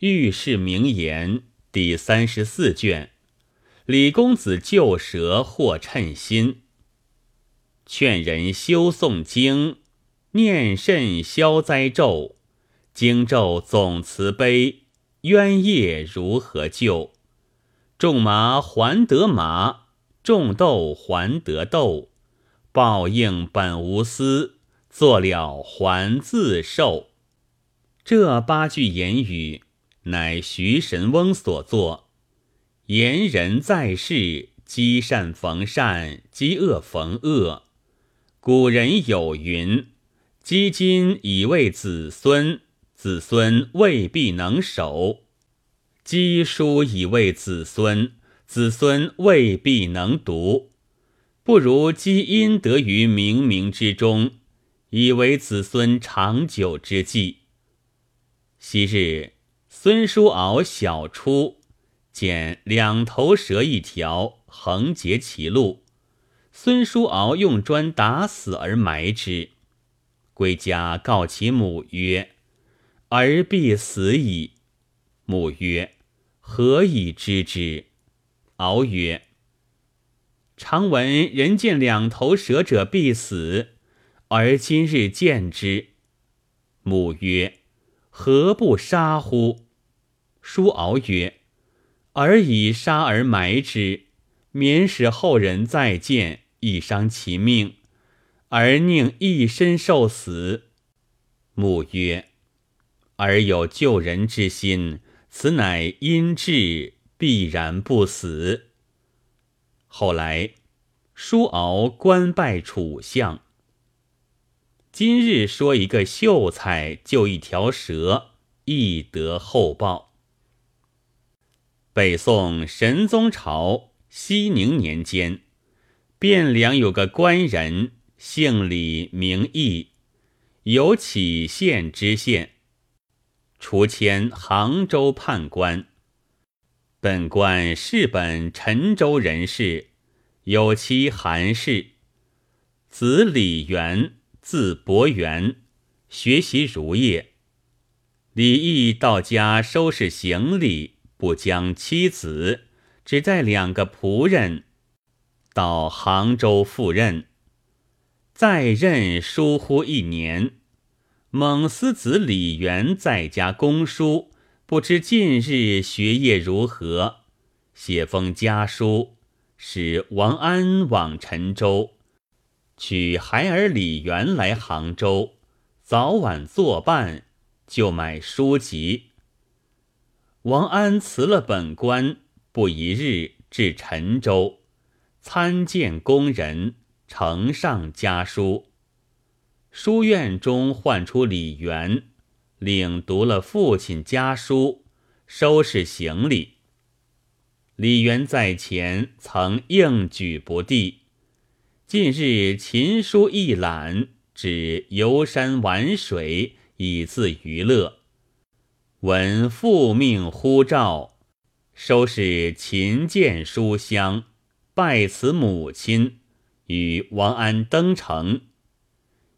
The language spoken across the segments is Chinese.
御史名言第三十四卷。李公子救蛇或称心，劝人修诵经，念甚消灾咒。经咒总慈悲，冤业如何救？种麻还得麻，种豆还得豆。报应本无私，做了还自受。这八句言语。乃徐神翁所作。言人在世，积善逢善，积恶逢恶。古人有云：“积金以为子孙，子孙未必能守；积书以为子孙，子孙未必能读。不如积阴德于冥冥之中，以为子孙长久之计。”昔日。孙叔敖小出，见两头蛇一条横截其路，孙叔敖用砖打死而埋之。归家告其母曰：“儿必死矣。”母曰：“何以知之？”敖曰：“常闻人见两头蛇者必死，而今日见之。”母曰：“何不杀乎？”叔敖曰：“尔以杀而埋之，免使后人再见，亦伤其命；而宁一身受死。”母曰：“尔有救人之心，此乃因至，必然不死。”后来，叔敖官拜楚相。今日说一个秀才救一条蛇，亦得厚报。北宋神宗朝熙宁年间，汴梁有个官人，姓李，名义，有杞县知县，除迁杭州判官。本官是本陈州人士，有妻韩氏，子李元，字伯元，学习儒业。李毅到家收拾行李。不将妻子，只带两个仆人，到杭州赴任。在任疏忽一年，蒙思子李元在家公书，不知近日学业如何，写封家书，使王安往陈州，取孩儿李元来杭州，早晚作伴，就买书籍。王安辞了本官，不一日至陈州，参见工人，呈上家书。书院中唤出李元，领读了父亲家书，收拾行李。李元在前曾应举不第，近日琴书一览，只游山玩水，以自娱乐。闻父命呼召，收拾琴剑书香，拜辞母亲，与王安登城。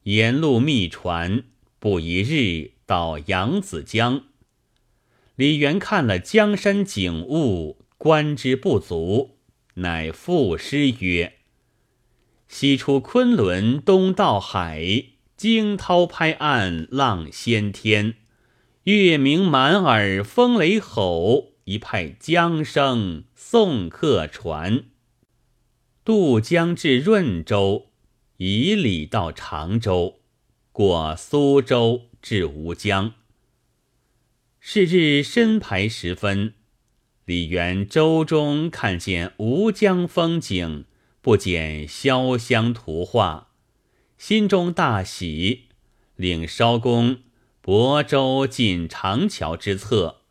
沿路密传，不一日到扬子江。李元看了江山景物，观之不足，乃赋诗曰：“西出昆仑东到海，惊涛拍岸浪掀天。”月明满耳风雷吼，一派江声送客船。渡江至润州，以礼到常州，过苏州至吴江。是日申牌时分，李元舟中看见吴江风景，不减潇湘图画，心中大喜，领艄公。泊舟进长桥之侧，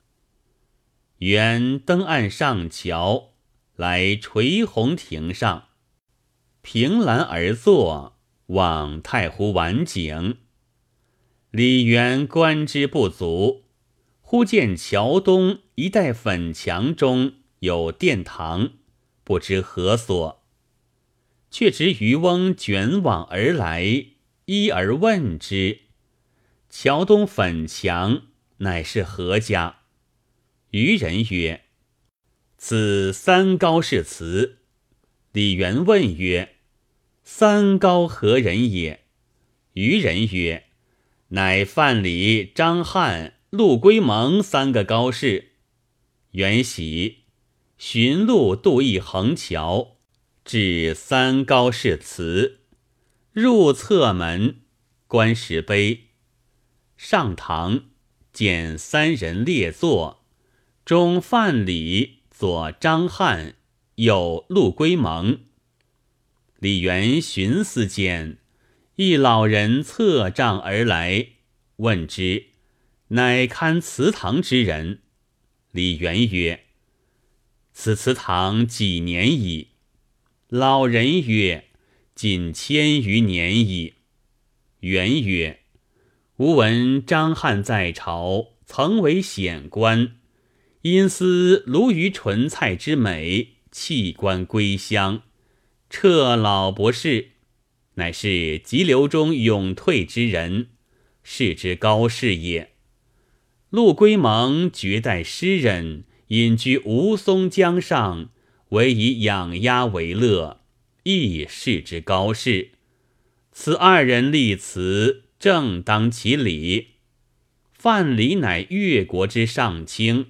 原登岸上桥，来垂虹亭上，凭栏而坐，望太湖晚景。李渊观之不足，忽见桥东一带粉墙中有殿堂，不知何所，却值渔翁卷网而来，一而问之。桥东粉墙乃是何家？渔人曰：“此三高是辞。”李元问曰：“三高何人也？”渔人曰：“乃范蠡、张翰、陆龟蒙三个高士。”元喜，寻路渡一横桥，至三高是辞，入侧门，观石碑，上堂见三人列坐。中范蠡，左张翰，右陆龟蒙。李元寻思间，一老人侧杖而来，问之，乃看祠堂之人。李元曰：“此祠堂几年矣？”老人曰：“近千余年矣。”元曰：“吾闻张翰在朝，曾为显官。”因思鲈鱼纯菜之美，弃官归乡，撤老博士，乃是急流中永退之人，是之高士也。陆龟蒙绝代诗人，隐居吴淞江上，唯以养鸭为乐，亦是之高士。此二人立辞，正当其理。范蠡乃越国之上卿。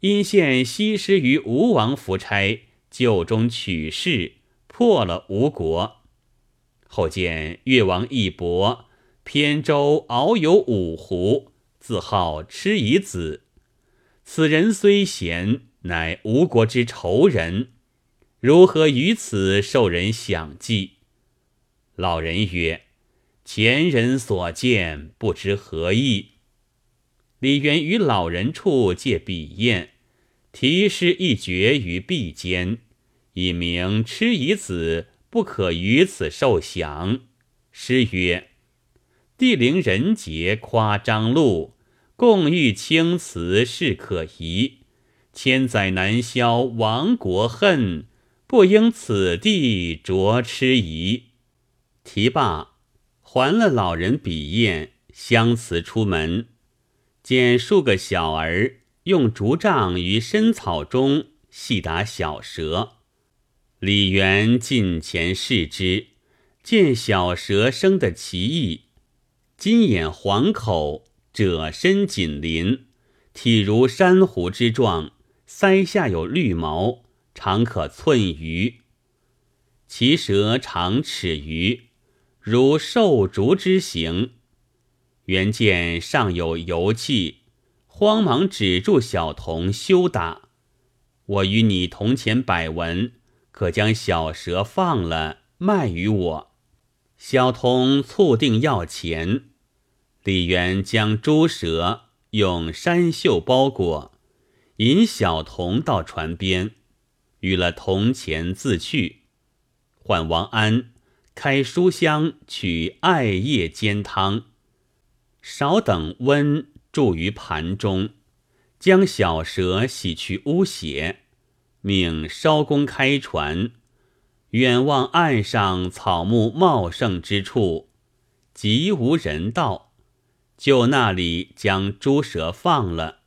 因献西施于吴王夫差，就中取士，破了吴国。后见越王义伯偏舟遨游五湖，自号吃夷子。此人虽贤，乃吴国之仇人，如何于此受人享祭？老人曰：“前人所见，不知何意。”李渊于老人处借笔砚，题诗一绝于壁间，以明吃夷子不可于此受享。诗曰：“地灵人杰夸张禄，共欲青辞是可疑。千载难消亡国恨，不应此地着吃夷。”题罢，还了老人笔砚，相辞出门。见数个小儿用竹杖于深草中戏打小蛇，李元近前视之，见小蛇生得奇异，金眼黄口，褶身紧邻，体如珊瑚之状，腮下有绿毛，长可寸余。其舌长尺余，如兽竹之形。原见上有油气，慌忙止住小童休打。我与你铜钱百文，可将小蛇放了，卖与我。小童促定要钱。李渊将猪蛇用山绣包裹，引小童到船边，与了铜钱自去。唤王安开书箱取艾叶煎汤。少等温注于盘中，将小蛇洗去污血，命艄公开船，远望岸上草木茂盛之处，极无人道，就那里将猪蛇放了。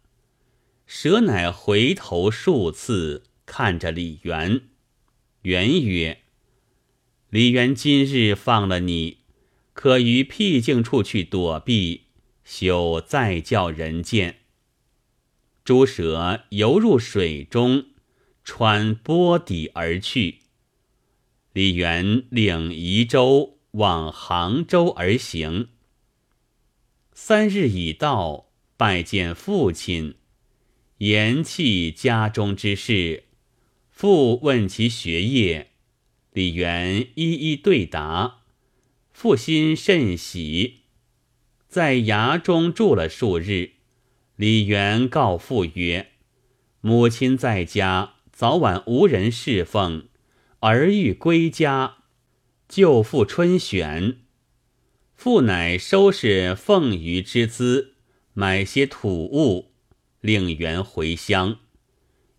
蛇乃回头数次看着李元，元曰：“李元今日放了你，可于僻静处去躲避。”休再叫人见。诸蛇游入水中，穿波底而去。李元领夷舟往杭州而行。三日已到，拜见父亲，言弃家中之事。父问其学业，李元一一对答。父心甚喜。在衙中住了数日，李元告父曰：“母亲在家，早晚无人侍奉，儿欲归家，就赴春选。”父乃收拾凤鱼之资，买些土物，令元回乡，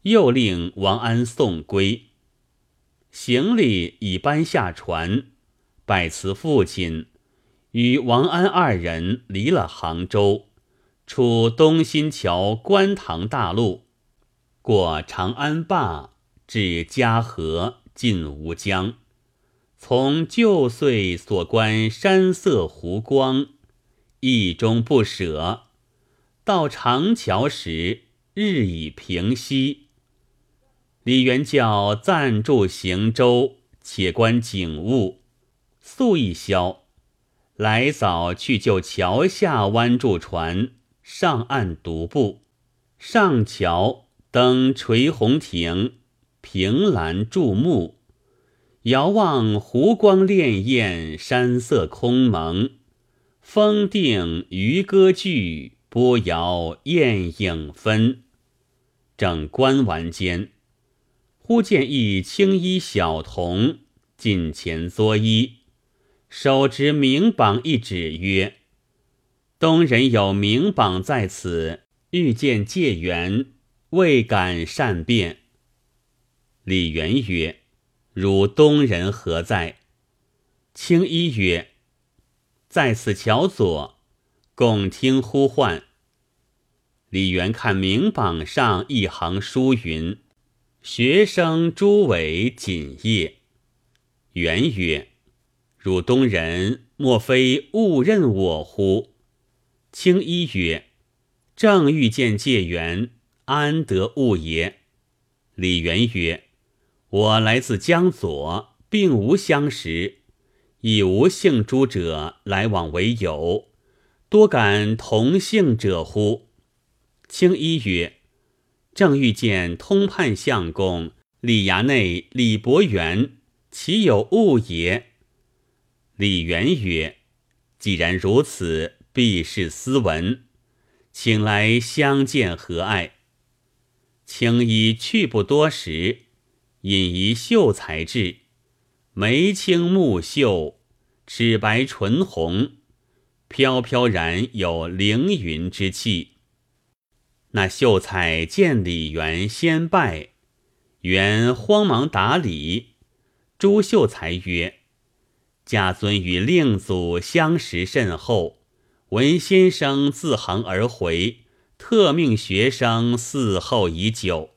又令王安送归。行李已搬下船，拜辞父亲。与王安二人离了杭州，出东新桥观塘大路，过长安坝，至嘉禾，进吴江。从旧岁所观山色湖光，意中不舍。到长桥时，日已平息。李元教暂住行舟，且观景物。宿一宵，来早去就桥下弯住船，上岸独步。上桥登垂虹亭，凭栏注目。遥望湖光潋滟，山色空蒙。风定渔歌聚，波摇雁影分。正观玩间，忽见一青衣小童近前作揖，手执名榜一纸曰：“东人有名榜在此，欲见介元，未敢善辩。”李元曰。汝东人何在？青衣曰：“在此桥左，共听呼唤。”李元看名榜上一行书云：“学生朱伟锦业。”元曰：“汝东人莫非误认我乎？”青衣曰：“正欲见介元，安得误也？”李元曰。我来自江左，并无相识，以无姓诸者来往为友，多感同姓者乎？青衣曰：“正欲见通判相公李衙内李伯元，岂有误也？”李元曰：“既然如此，必是斯文，请来相见和爱。”青衣去不多时。引一秀才至，眉清目秀，齿白唇红，飘飘然有凌云之气。那秀才见李元，先拜，元慌忙打礼。朱秀才曰：“家尊与令祖相识甚厚，闻先生自杭而回，特命学生伺候已久。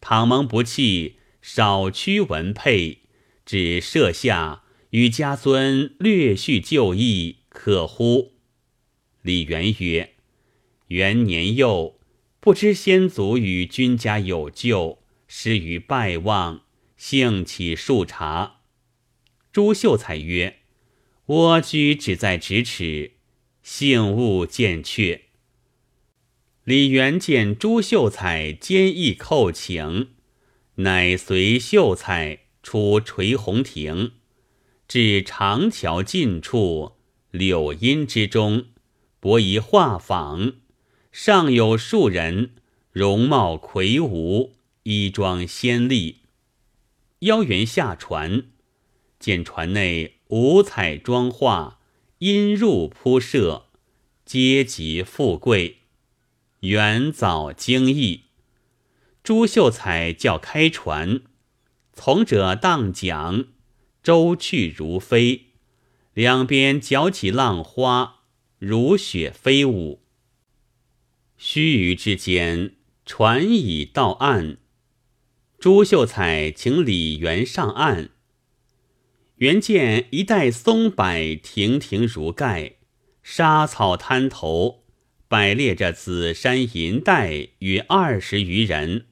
倘蒙不弃。”少屈文佩，只设下与家尊略叙旧义，可乎？李元曰：“元年幼，不知先祖与君家有旧，失于拜望，幸起数察。”朱秀才曰：“蜗居只在咫尺，幸勿见却。”李元见朱秀才坚毅叩请。乃随秀才出垂虹亭，至长桥近处，柳荫之中，博一画舫，上有数人，容貌魁梧，衣装鲜丽。邀元下船，见船内五彩妆画，阴入铺设，阶级富贵。元早惊异。朱秀才叫开船，从者荡桨，舟去如飞，两边搅起浪花，如雪飞舞。须臾之间，船已到岸。朱秀才请李元上岸，原见一带松柏亭亭如盖，沙草滩头摆列着紫衫银带与二十余人。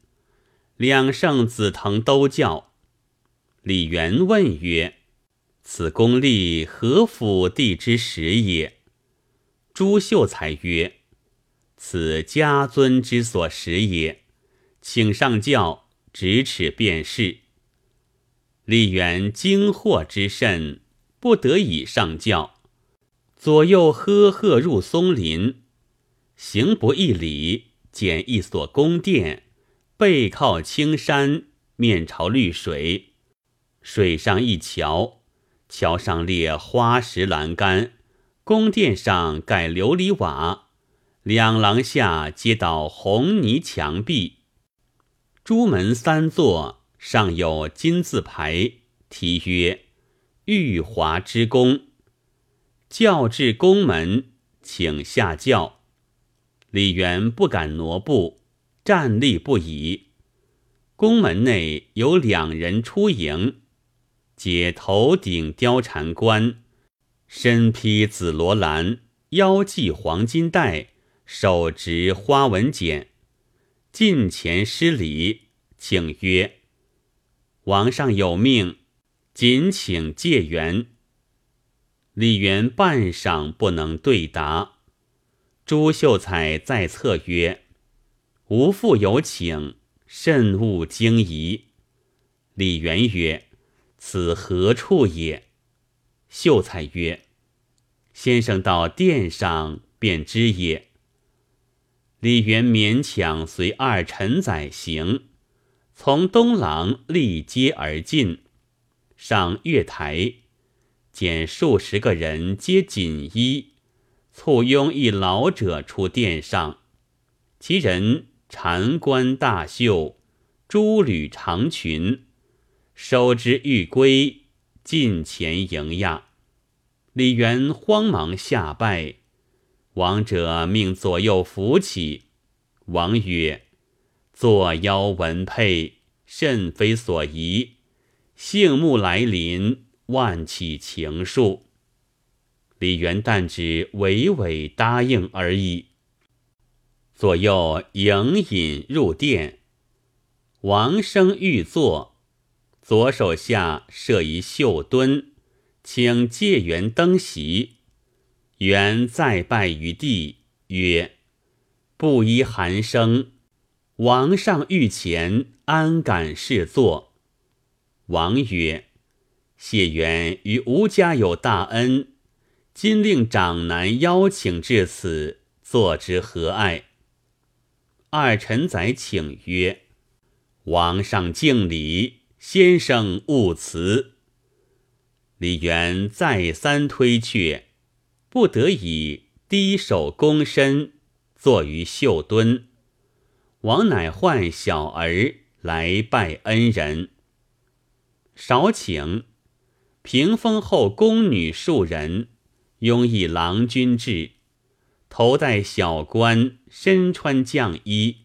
两圣紫藤都叫，李元问曰：“此功力何府地之始也？”朱秀才曰：“此家尊之所食也，请上轿，咫尺便是。”李元惊惑之甚，不得已上轿，左右呵呵入松林，行不一里，见一所宫殿。背靠青山，面朝绿水，水上一桥，桥上列花石栏杆，宫殿上盖琉璃瓦，两廊下皆倒红泥墙壁，朱门三座，上有金字牌，题曰“玉华之宫”。教至宫门，请下轿，李元不敢挪步。站立不已，宫门内有两人出迎，皆头顶貂蝉冠，身披紫罗兰，腰系黄金带，手执花纹简，近前施礼，请曰：“王上有命，谨请借缘。”李元半晌不能对答。朱秀才在侧曰：“吾父有请。”慎勿惊疑。李元曰：“此何处也？”秀才曰：“先生到殿上便知也。”李元勉强随二臣载行，从东廊立阶而进，上月台，见数十个人皆锦衣，簇拥一老者出殿上，其人。缠冠大袖，珠履长裙，手执玉圭，近前迎亚。李元慌忙下拜，王者命左右扶起。王曰：“坐腰文佩，甚非所宜。幸目来临，万起情愫。”李元旦只娓娓答应而已。左右迎引入殿，王生欲坐，左手下设一绣墩，请借缘登席。元再拜于地，曰：“不依寒生，王上御前，安敢侍坐？”王曰：“谢元与吴家有大恩，今令长男邀请至此，坐之何碍？”二臣宰请曰：“王上敬礼，先生勿辞。”李元再三推却，不得已低首躬身，坐于绣墩。王乃唤小儿来拜恩人。少请，屏风后宫女数人，拥一郎君至。头戴小冠，身穿绛衣，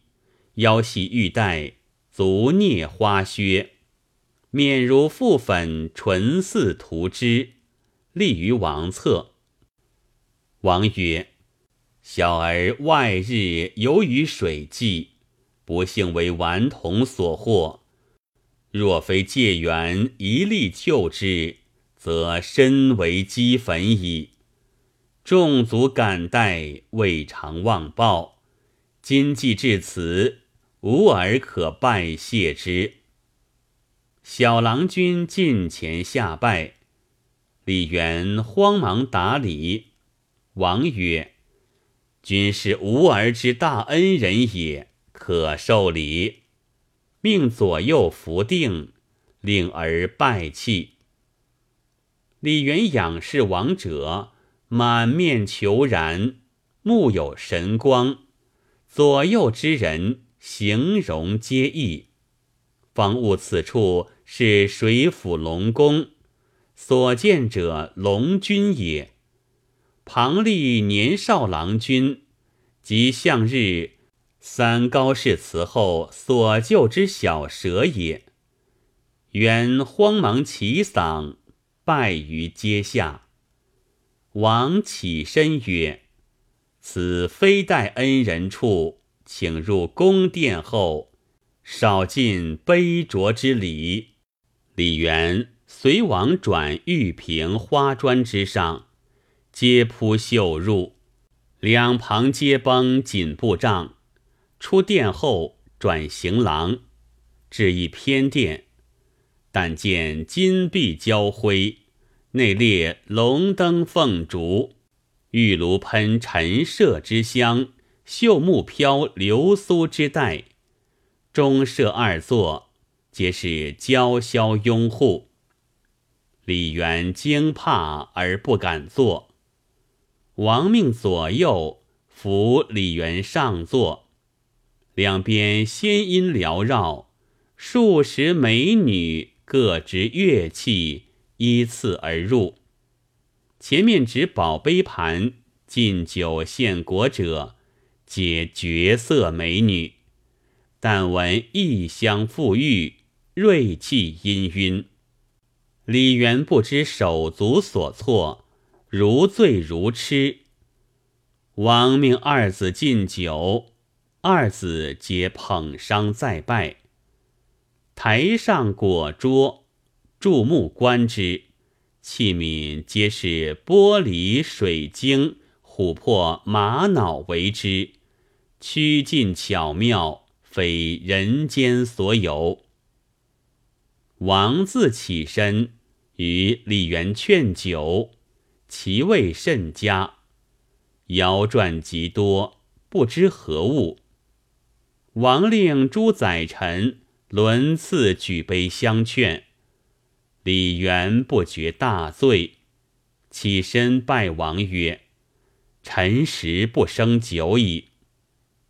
腰系玉带，足蹑花靴，面如覆粉，唇似涂脂，立于王侧。王曰：“小儿外日游于水际，不幸为顽童所获。若非借缘一力救之，则身为齑粉矣。”众族感戴，未尝忘报。今既至此，无尔可拜谢之。小郎君近前下拜，李元慌忙答礼。王曰：“君是吾儿之大恩人也，可受礼。”命左右扶定，令儿拜泣。李元仰视王者。满面求然，目有神光，左右之人形容皆异，方悟此处是水府龙宫，所见者龙君也。庞立年少郎君，即向日三高氏祠后所救之小蛇也。原慌忙起嗓，拜于阶下。王起身曰：“此非待恩人处，请入宫殿后，少尽杯酌之礼。”李元随王转玉屏花砖之上，皆铺绣入，两旁皆绷锦布帐。出殿后转行廊，至一偏殿，但见金碧交辉。内列龙灯凤烛，玉炉喷陈设之香，绣木飘流苏之带。中设二座，皆是娇绡拥护。李元惊怕而不敢坐，王命左右扶李元上座，两边仙音缭绕，数十美女各执乐器。依次而入，前面执宝杯盘敬酒献果者，皆绝色美女；但闻异香馥郁，锐气氤氲。李元不知手足所措，如醉如痴。王命二子进酒，二子皆捧觞再拜。台上果桌，注目观之，器皿皆是玻璃、水晶、琥珀、玛瑙为之，曲尽巧妙，非人间所有。王自起身，与李元劝酒，其味甚佳。谣传极多，不知何物。王令诸宰臣轮次举杯相劝，李元不觉大醉，起身拜王曰：“臣时不生酒矣。”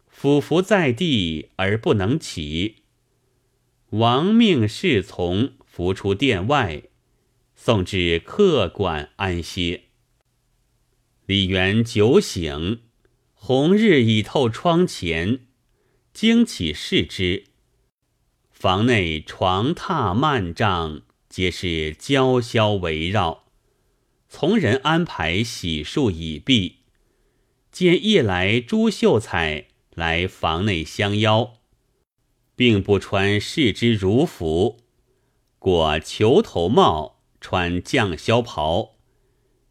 俯伏在地而不能起。王命侍从扶出殿外，送至客馆安歇。李元酒醒，红日已透窗前，惊起视之，房内床榻幔帐皆是娇绡围绕，从人安排洗漱已毕，见夜来朱秀才来房内相邀。并不穿士之儒服，裹裘头帽，穿绛绡袍，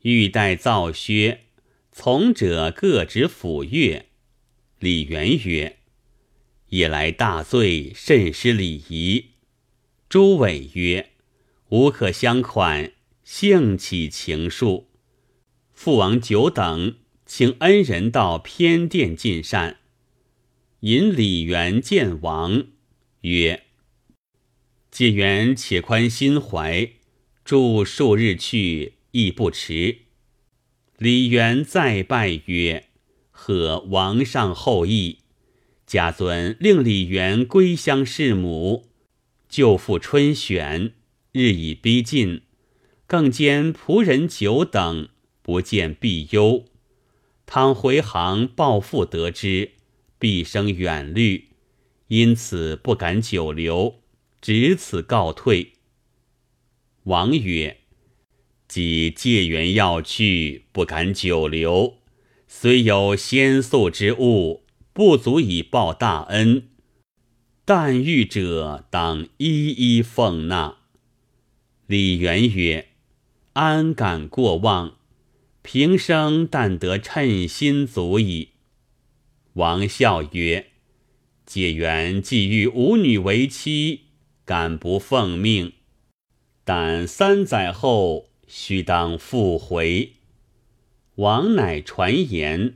欲戴皂靴，从者各执抚乐。李元曰：“夜来大醉，甚失礼仪。”朱伟曰：“无可相款，兴起情愫。父王久等，请恩人到偏殿尽善。”引李元见王。曰：“解元且宽心怀，住数日去亦不迟。”李元再拜曰：“贺王上厚意，家尊令李元归乡侍母。舅父春选日已逼近，更兼仆人久等，不见必忧。倘回航报父得知，必生远虑。”因此不敢久留，只此告退。王曰：“即借缘要去，不敢久留，虽有先素之物，不足以报大恩。但遇者，当一一奉纳。”李元曰：“安敢过望？平生但得称心足矣。”王笑曰。解元既欲吾女为妻，敢不奉命？但三载后须当复回。王乃传言，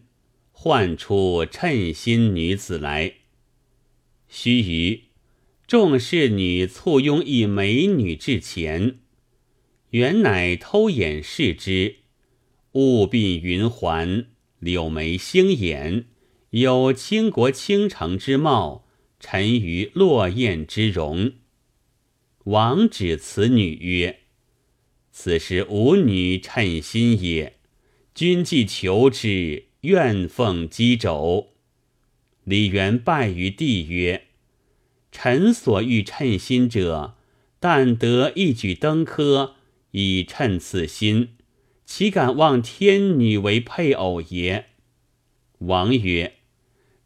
唤出称心女子来。须臾，众侍女簇拥一美女至前，原乃偷眼视之，雾鬓云环，柳眉星眼。有倾国倾城之貌，沉鱼落雁之容。王指此女曰：“此时吾女称心也。君既求之，愿奉箕帚。”李元拜于地曰：“臣所欲称心者，但得一举登科，以称此心，岂敢望天女为配偶也？”王曰。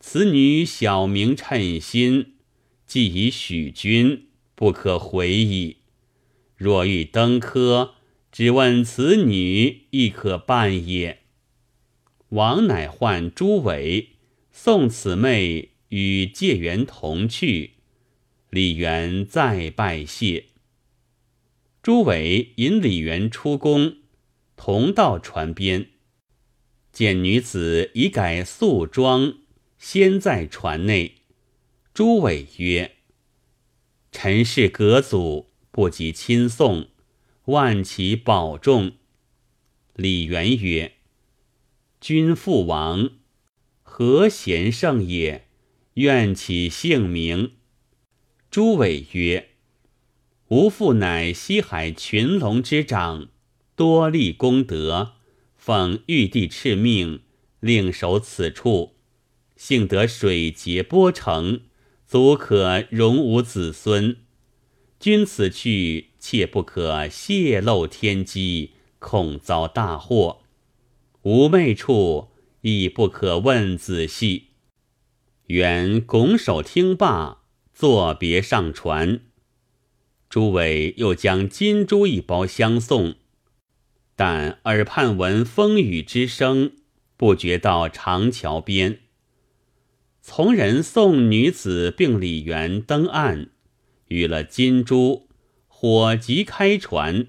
此女小名称心，既已许君，不可回矣。若欲登科，只问此女，亦可办也。王乃唤朱伟，送此妹与介元同去。李元再拜谢。朱伟引李元出宫，同到船边，见女子已改素装。先在船内，朱伟曰：“臣是阁祖，不及亲送，万其保重。”李元曰：“君父王何贤圣也？愿其姓名。”朱伟曰：“吾父乃西海群龙之长，多立功德，奉玉帝敕命，令守此处。”幸得水劫波成，足可容吾子孙。君此去，切不可泄露天机，恐遭大祸。妩媚处亦不可问仔细。原拱手听罢，作别上船。诸位又将金珠一包相送，但耳畔闻风雨之声，不觉到长桥边。从人送女子并李元登岸，与了金珠，火急开船，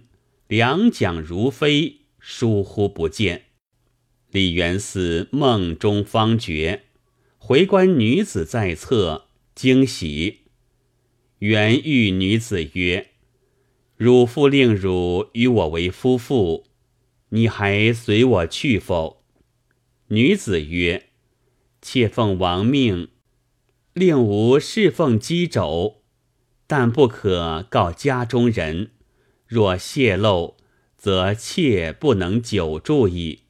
两桨如飞，疏忽不见。李元嗣梦中方觉，回观女子在侧，惊喜。元欲女子曰：“汝父令汝与我为夫妇，你还随我去否？”女子曰：“妾奉王命，令吾侍奉姬肘，但不可告家中人。若泄露，则妾不能久住矣。”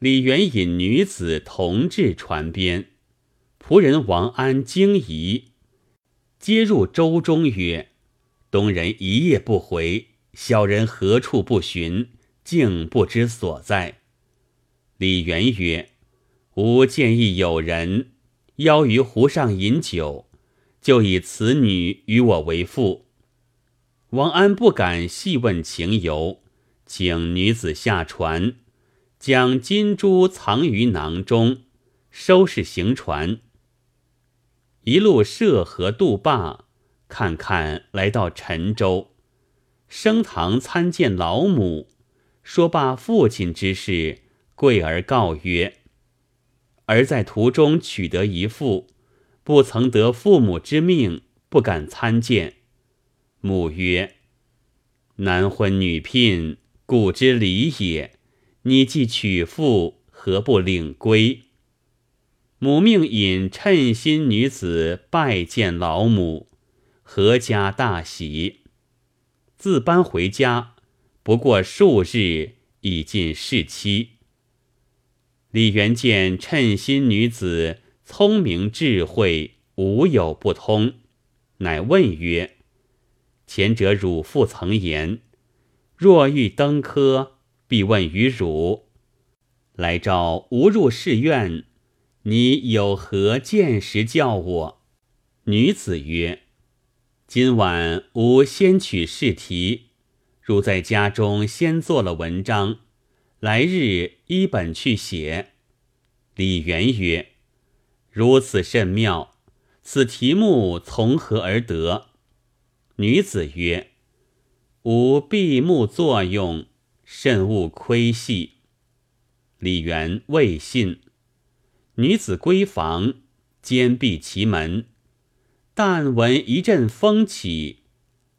李元引女子同至船边，仆人王安惊疑，接入舟中曰：“东人一夜不回，小人何处不寻，竟不知所在。”李元曰：“吾见一友人邀于湖上饮酒，就以此女与我为妇。”王安不敢细问情由，请女子下船。将金珠藏于囊中，收拾行船。一路涉河渡坝，看看来到陈州，升堂参见老母，说罢父亲之事，跪而告曰：“而在途中取得一副，不曾得父母之命，不敢参见。”母曰：“男婚女聘，古之礼也。”你既娶妇，何不领归？母命引称心女子拜见老母，阖家大喜。自搬回家，不过数日，已近逝期。李元见称心女子聪明智慧，无有不通，乃问曰：“前者汝父曾言，若欲登科。”必问于汝，来召吾入寺院，你有何见识教我？女子曰：“今晚吾先取试题，汝在家中先做了文章，来日依本去写。”李元曰：“如此甚妙，此题目从何而得？”女子曰：“吾闭目作用。”慎勿窥细。李元未信。女子闺房，坚闭其门。但闻一阵风起，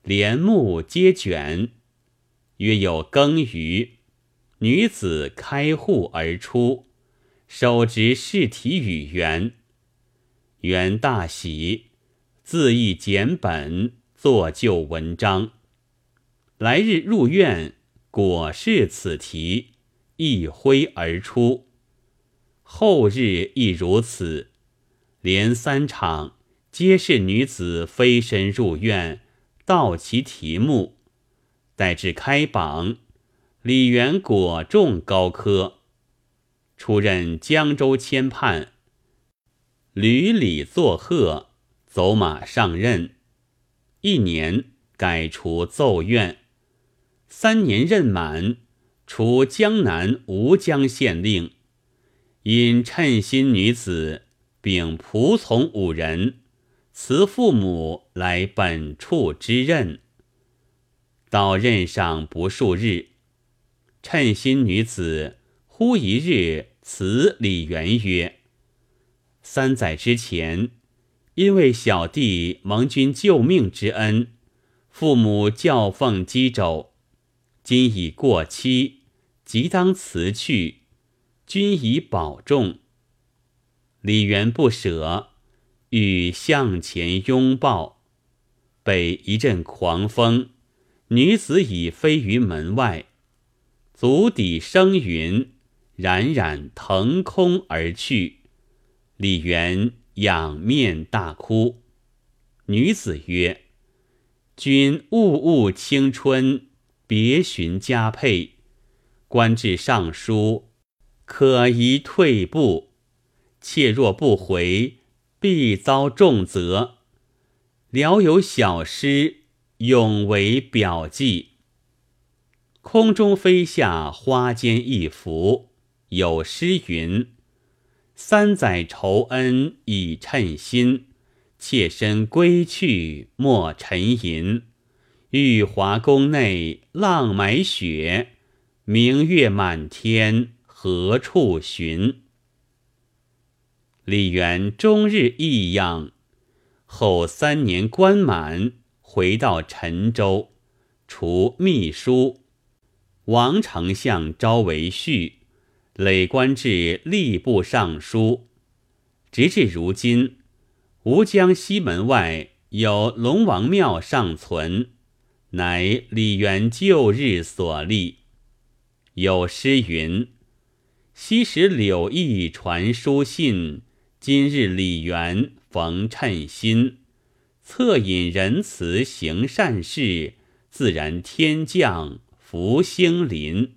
帘幕皆卷。约有更余，女子开户而出，手执试题与元。元大喜，自意简本，作就文章。来日入院。果是此题，一挥而出。后日亦如此，连三场，皆是女子飞身入院，道其题目。待至开榜，李元果中高科，出任江州签判，屡礼作贺，走马上任。一年，改除奏院。三年任满，除江南吴江县令，因称心女子，并仆从五人，辞父母来本处之任。到任上不数日，称心女子忽一日辞李元曰：“三载之前，因为小弟蒙君救命之恩，父母教奉箕州。”今已过期，即当辞去。君以保重。李元不舍，欲向前拥抱。被一阵狂风，女子已飞于门外，足底生云，冉冉腾空而去。李元仰面大哭。女子曰：“君物物青春，别寻佳配，官至尚书，可宜退步。妾若不回，必遭重责。聊有小诗，永为表记。空中飞下花间一幅，有诗云：‘三载仇恩已称心。’”妾身归去莫沉吟，玉华宫内浪买雪，明月满天何处寻？李渊终日异样，后三年官满，回到陈州，除秘书，王丞相招为婿，累官至吏部尚书，直至如今。吴江西门外有龙王庙尚存，乃李渊旧日所立。有诗云：“昔时柳毅传书信，今日李渊逢称心。恻隐仁慈行善事，自然天降福星临。”